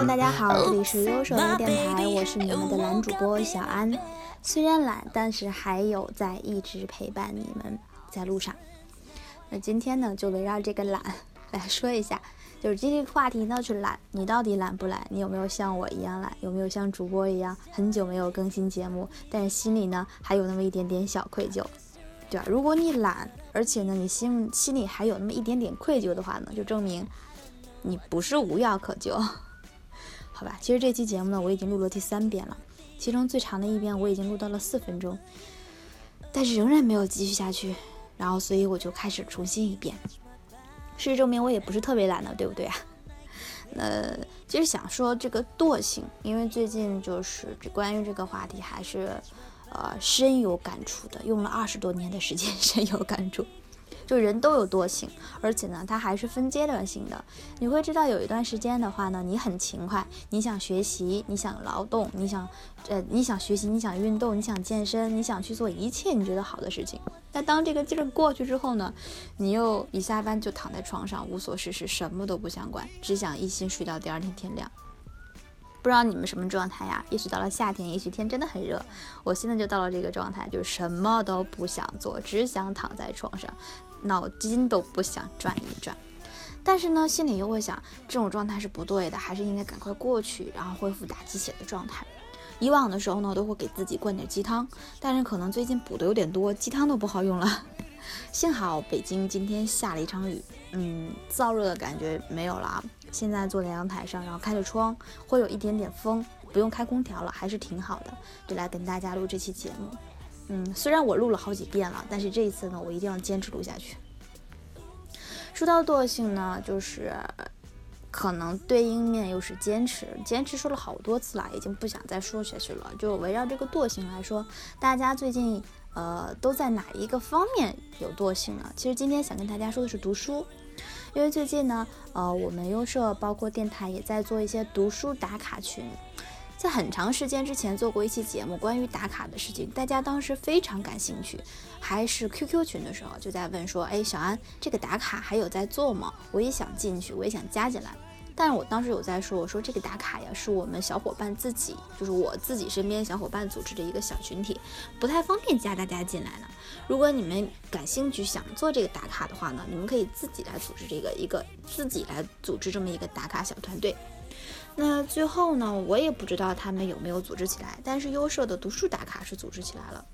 Hello，大家好，这里是优手的电台，我是你们的懒主播小安。虽然懒，但是还有在一直陪伴你们在路上。那今天呢，就围绕这个懒来说一下，就是今天话题呢是懒，你到底懒不懒？你有没有像我一样懒？有没有像主播一样很久没有更新节目，但是心里呢还有那么一点点小愧疚，对吧？如果你懒，而且呢你心心里还有那么一点点愧疚的话呢，就证明你不是无药可救。好吧，其实这期节目呢，我已经录了第三遍了，其中最长的一遍我已经录到了四分钟，但是仍然没有继续下去，然后所以我就开始重新一遍。事实证明我也不是特别懒的，对不对啊？呃，其实想说这个惰性，因为最近就是关于这个话题还是呃深有感触的，用了二十多年的时间深有感触。就人都有惰性，而且呢，它还是分阶段性的。你会知道，有一段时间的话呢，你很勤快，你想学习，你想劳动，你想，呃，你想学习，你想运动，你想健身，你想去做一切你觉得好的事情。但当这个劲儿过去之后呢，你又一下班就躺在床上无所事事，什么都不想管，只想一心睡到第二天天亮。不知道你们什么状态呀？也许到了夏天，也许天真的很热，我现在就到了这个状态，就是什么都不想做，只想躺在床上。脑筋都不想转一转，但是呢，心里又会想，这种状态是不对的，还是应该赶快过去，然后恢复打鸡血的状态。以往的时候呢，都会给自己灌点鸡汤，但是可能最近补的有点多，鸡汤都不好用了。幸好北京今天下了一场雨，嗯，燥热的感觉没有了。现在坐在阳台上，然后开着窗，会有一点点风，不用开空调了，还是挺好的。就来跟大家录这期节目。嗯，虽然我录了好几遍了，但是这一次呢，我一定要坚持录下去。说到惰性呢，就是可能对应面又是坚持，坚持说了好多次了，已经不想再说下去了。就围绕这个惰性来说，大家最近呃都在哪一个方面有惰性呢？其实今天想跟大家说的是读书，因为最近呢，呃，我们优社包括电台也在做一些读书打卡群。在很长时间之前做过一期节目，关于打卡的事情，大家当时非常感兴趣，还是 QQ 群的时候就在问说，哎，小安，这个打卡还有在做吗？我也想进去，我也想加进来。但是我当时有在说，我说这个打卡呀，是我们小伙伴自己，就是我自己身边小伙伴组织的一个小群体，不太方便加大家进来呢。如果你们感兴趣想做这个打卡的话呢，你们可以自己来组织这个一个，自己来组织这么一个打卡小团队。那最后呢，我也不知道他们有没有组织起来，但是优社的读书打卡是组织起来了。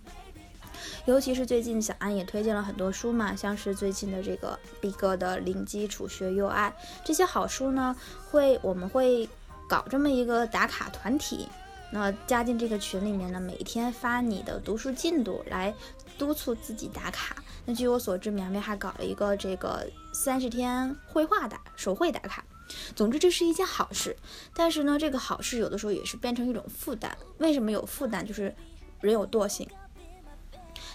尤其是最近小安也推荐了很多书嘛，像是最近的这个毕哥的《零基础学优爱》这些好书呢，会我们会搞这么一个打卡团体，那加进这个群里面呢，每天发你的读书进度来督促自己打卡。那据我所知，苗苗还搞了一个这个三十天绘画打手绘打卡。总之，这是一件好事，但是呢，这个好事有的时候也是变成一种负担。为什么有负担？就是人有惰性。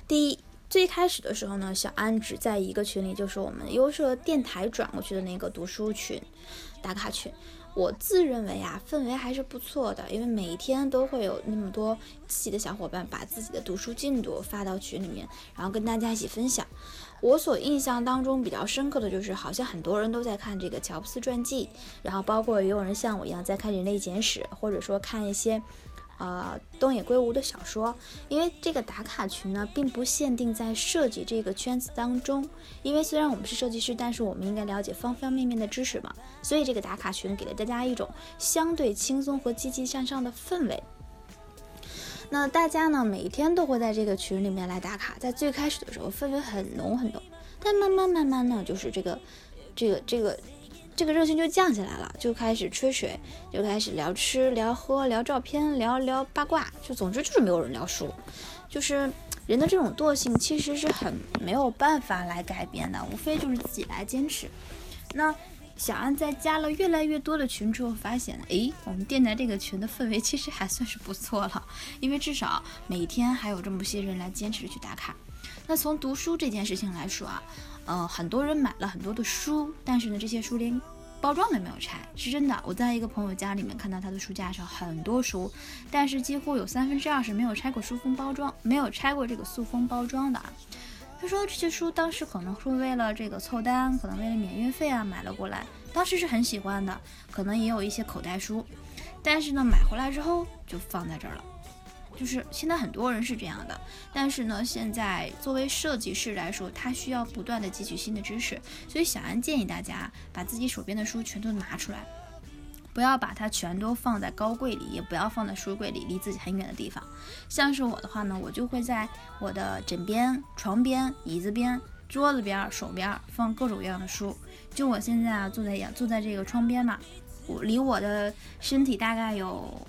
第一，最开始的时候呢，小安只在一个群里，就是我们优设电台转过去的那个读书群打卡群。我自认为啊，氛围还是不错的，因为每一天都会有那么多自己的小伙伴把自己的读书进度发到群里面，然后跟大家一起分享。我所印象当中比较深刻的就是，好像很多人都在看这个乔布斯传记，然后包括也有人像我一样在看《人类简史》，或者说看一些。呃，东野圭吾的小说，因为这个打卡群呢，并不限定在设计这个圈子当中。因为虽然我们是设计师，但是我们应该了解方方面面的知识嘛，所以这个打卡群给了大家一种相对轻松和积极向上的氛围。那大家呢，每天都会在这个群里面来打卡，在最开始的时候氛围很浓很浓，但慢慢慢慢呢，就是这个这个这个。这个这个热情就降下来了，就开始吹水，就开始聊吃聊喝聊照片聊聊八卦，就总之就是没有人聊书，就是人的这种惰性其实是很没有办法来改变的，无非就是自己来坚持。那小安在加了越来越多的群之后，发现，哎，我们电台这个群的氛围其实还算是不错了，因为至少每天还有这么些人来坚持去打卡。那从读书这件事情来说啊。呃，很多人买了很多的书，但是呢，这些书连包装都没有拆，是真的。我在一个朋友家里面看到他的书架上很多书，但是几乎有三分之二是没有拆过书封包装，没有拆过这个塑封包装的啊。他说这些书当时可能是为了这个凑单，可能为了免运费啊买了过来，当时是很喜欢的，可能也有一些口袋书。但是呢，买回来之后就放在这儿了。就是现在很多人是这样的，但是呢，现在作为设计师来说，他需要不断的汲取新的知识，所以小安建议大家把自己手边的书全都拿出来，不要把它全都放在高柜里，也不要放在书柜里，离自己很远的地方。像是我的话呢，我就会在我的枕边、床边、椅子边、桌子边、手边放各种各样的书。就我现在啊，坐在坐在这个窗边嘛，我离我的身体大概有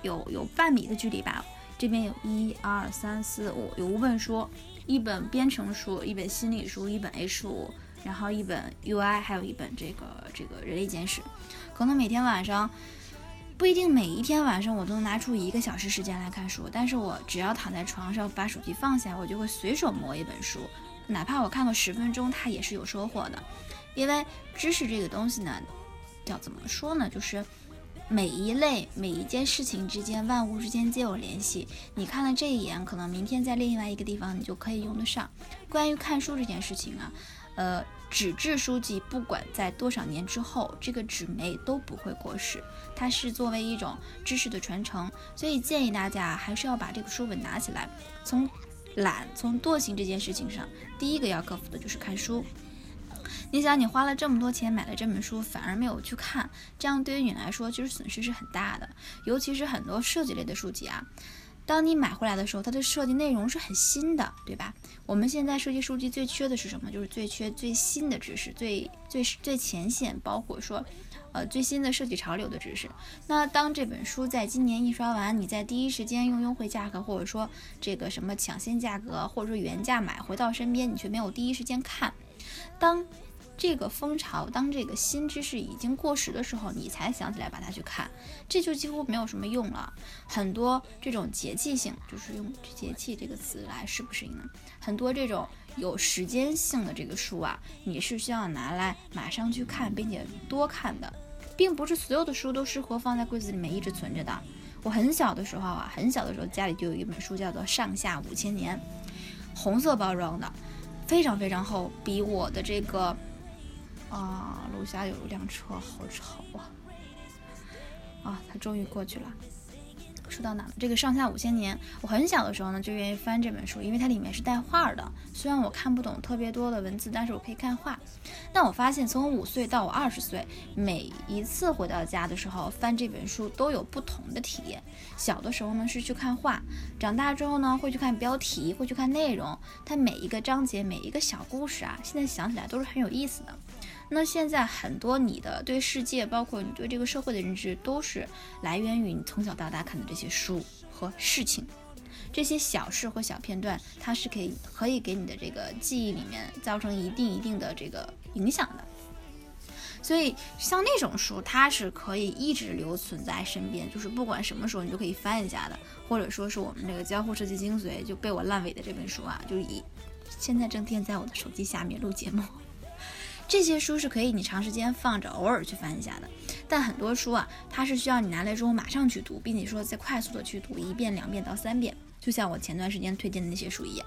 有有半米的距离吧。这边有一二三四五，有五本书，一本编程书，一本心理书，一本 H 五，然后一本 UI，还有一本这个这个人类简史。可能每天晚上不一定每一天晚上我都能拿出一个小时时间来看书，但是我只要躺在床上把手机放下，我就会随手摸一本书，哪怕我看个十分钟，它也是有收获的。因为知识这个东西呢，要怎么说呢，就是。每一类每一件事情之间，万物之间皆有联系。你看了这一眼，可能明天在另外一个地方你就可以用得上。关于看书这件事情啊，呃，纸质书籍不管在多少年之后，这个纸媒都不会过时，它是作为一种知识的传承。所以建议大家还是要把这个书本拿起来。从懒、从惰性这件事情上，第一个要克服的就是看书。你想，你花了这么多钱买了这本书，反而没有去看，这样对于你来说其实损失是很大的。尤其是很多设计类的书籍啊，当你买回来的时候，它的设计内容是很新的，对吧？我们现在设计书籍最缺的是什么？就是最缺最新的知识，最最最前线，包括说，呃，最新的设计潮流的知识。那当这本书在今年印刷完，你在第一时间用优惠价格，或者说这个什么抢先价格，或者说原价买回到身边，你却没有第一时间看，当。这个风潮，当这个新知识已经过时的时候，你才想起来把它去看，这就几乎没有什么用了。很多这种节气性，就是用节气这个词来适不适应呢？很多这种有时间性的这个书啊，你是需要拿来马上去看，并且多看的，并不是所有的书都适合放在柜子里面一直存着的。我很小的时候啊，很小的时候家里就有一本书叫做《上下五千年》，红色包装的，非常非常厚，比我的这个。啊，楼下有一辆车，好吵啊！啊，他终于过去了。说到哪了？这个上下五千年，我很小的时候呢就愿意翻这本书，因为它里面是带画的。虽然我看不懂特别多的文字，但是我可以看画。但我发现从五岁到我二十岁，每一次回到家的时候翻这本书都有不同的体验。小的时候呢是去看画，长大之后呢会去看标题，会去看内容。它每一个章节，每一个小故事啊，现在想起来都是很有意思的。那现在很多你的对世界，包括你对这个社会的认知，都是来源于你从小到大看的这些书和事情，这些小事或小片段，它是可以可以给你的这个记忆里面造成一定一定的这个影响的。所以像那种书，它是可以一直留存在身边，就是不管什么时候你都可以翻一下的。或者说是我们这个交互设计精髓就被我烂尾的这本书啊，就以现在正垫在我的手机下面录节目。这些书是可以你长时间放着，偶尔去翻一下的。但很多书啊，它是需要你拿来之后马上去读，并且说再快速的去读一遍、两遍到三遍。就像我前段时间推荐的那些书一样，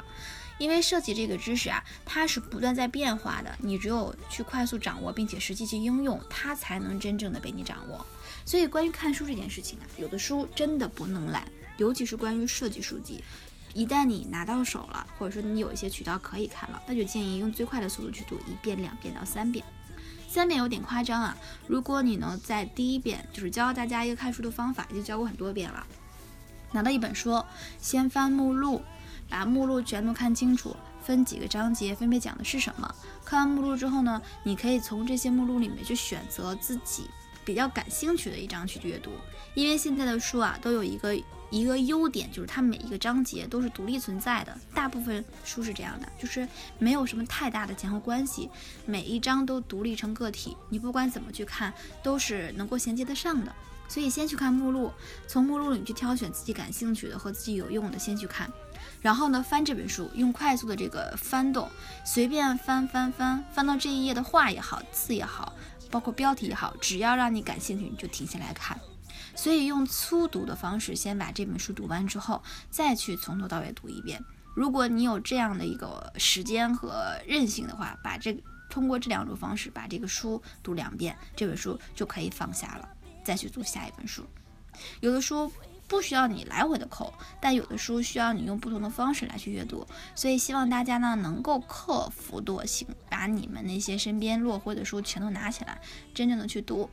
因为设计这个知识啊，它是不断在变化的。你只有去快速掌握，并且实际去应用，它才能真正的被你掌握。所以，关于看书这件事情啊，有的书真的不能懒，尤其是关于设计书籍。一旦你拿到手了，或者说你有一些渠道可以看了，那就建议用最快的速度去读一遍、两遍到三遍。三遍有点夸张啊！如果你能在第一遍就是教大家一个看书的方法，已经教过很多遍了。拿到一本书，先翻目录，把目录全都看清楚，分几个章节，分别讲的是什么。看完目录之后呢，你可以从这些目录里面去选择自己比较感兴趣的一章去阅读，因为现在的书啊都有一个。一个优点就是它每一个章节都是独立存在的，大部分书是这样的，就是没有什么太大的前后关系，每一章都独立成个体，你不管怎么去看都是能够衔接得上的。所以先去看目录，从目录里去挑选自己感兴趣的和自己有用的先去看，然后呢翻这本书，用快速的这个翻动，随便翻翻翻，翻到这一页的画也好，字也好，包括标题也好，只要让你感兴趣，你就停下来看。所以用粗读的方式，先把这本书读完之后，再去从头到尾读一遍。如果你有这样的一个时间和韧性的话，把这通过这两种方式把这个书读两遍，这本书就可以放下了，再去读下一本书。有的书不需要你来回的扣，但有的书需要你用不同的方式来去阅读。所以希望大家呢能够克服惰性，把你们那些身边落灰的书全都拿起来，真正的去读。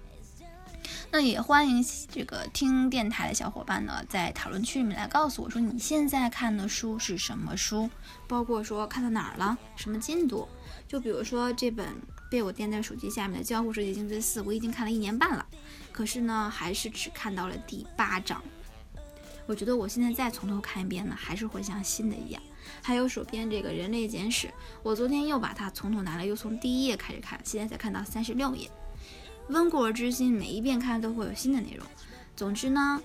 那也欢迎这个听电台的小伙伴呢，在讨论区里面来告诉我说你现在看的书是什么书，包括说看到哪儿了，什么进度。就比如说这本被我垫在手机下面的《交互设计精髓四》，我已经看了一年半了，可是呢，还是只看到了第八章。我觉得我现在再从头看一遍呢，还是会像新的一样。还有手边这个《人类简史》，我昨天又把它从头拿来，又从第一页开始看，现在才看到三十六页。温故而知新，每一遍看都会有新的内容。总之呢，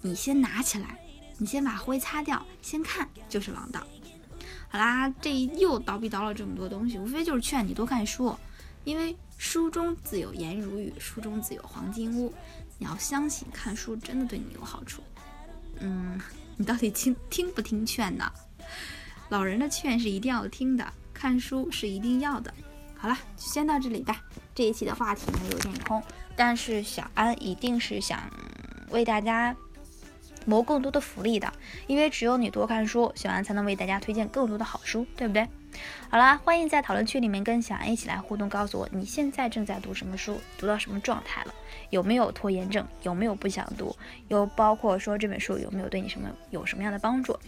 你先拿起来，你先把灰擦掉，先看就是王道。好啦，这又叨逼叨了这么多东西，无非就是劝你多看书，因为书中自有颜如玉，书中自有黄金屋。你要相信，看书真的对你有好处。嗯，你到底听听不听劝呢？老人的劝是一定要听的，看书是一定要的。好了，就先到这里吧。这一期的话题呢有点空，但是小安一定是想为大家谋更多的福利的，因为只有你多看书，小安才能为大家推荐更多的好书，对不对？好啦，欢迎在讨论区里面跟小安一起来互动，告诉我你现在正在读什么书，读到什么状态了，有没有拖延症，有没有不想读，有包括说这本书有没有对你什么有什么样的帮助，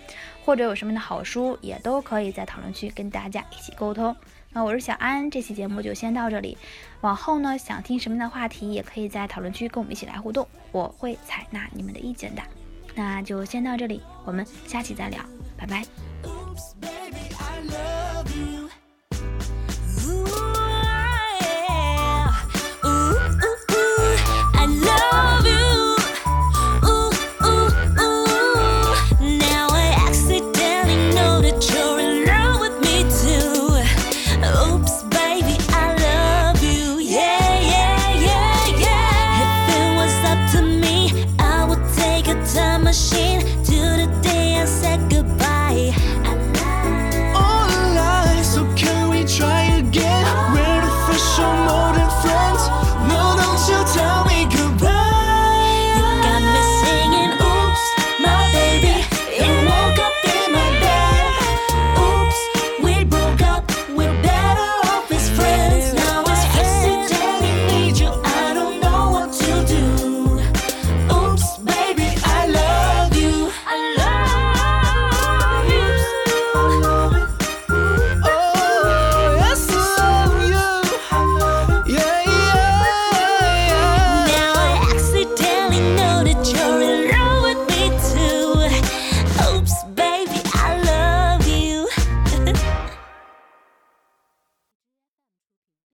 或者有什么样的好书，也都可以在讨论区跟大家一起沟通。那我是小安，这期节目就先到这里。往后呢，想听什么样的话题，也可以在讨论区跟我们一起来互动，我会采纳你们的意见的。那就先到这里，我们下期再聊，拜拜。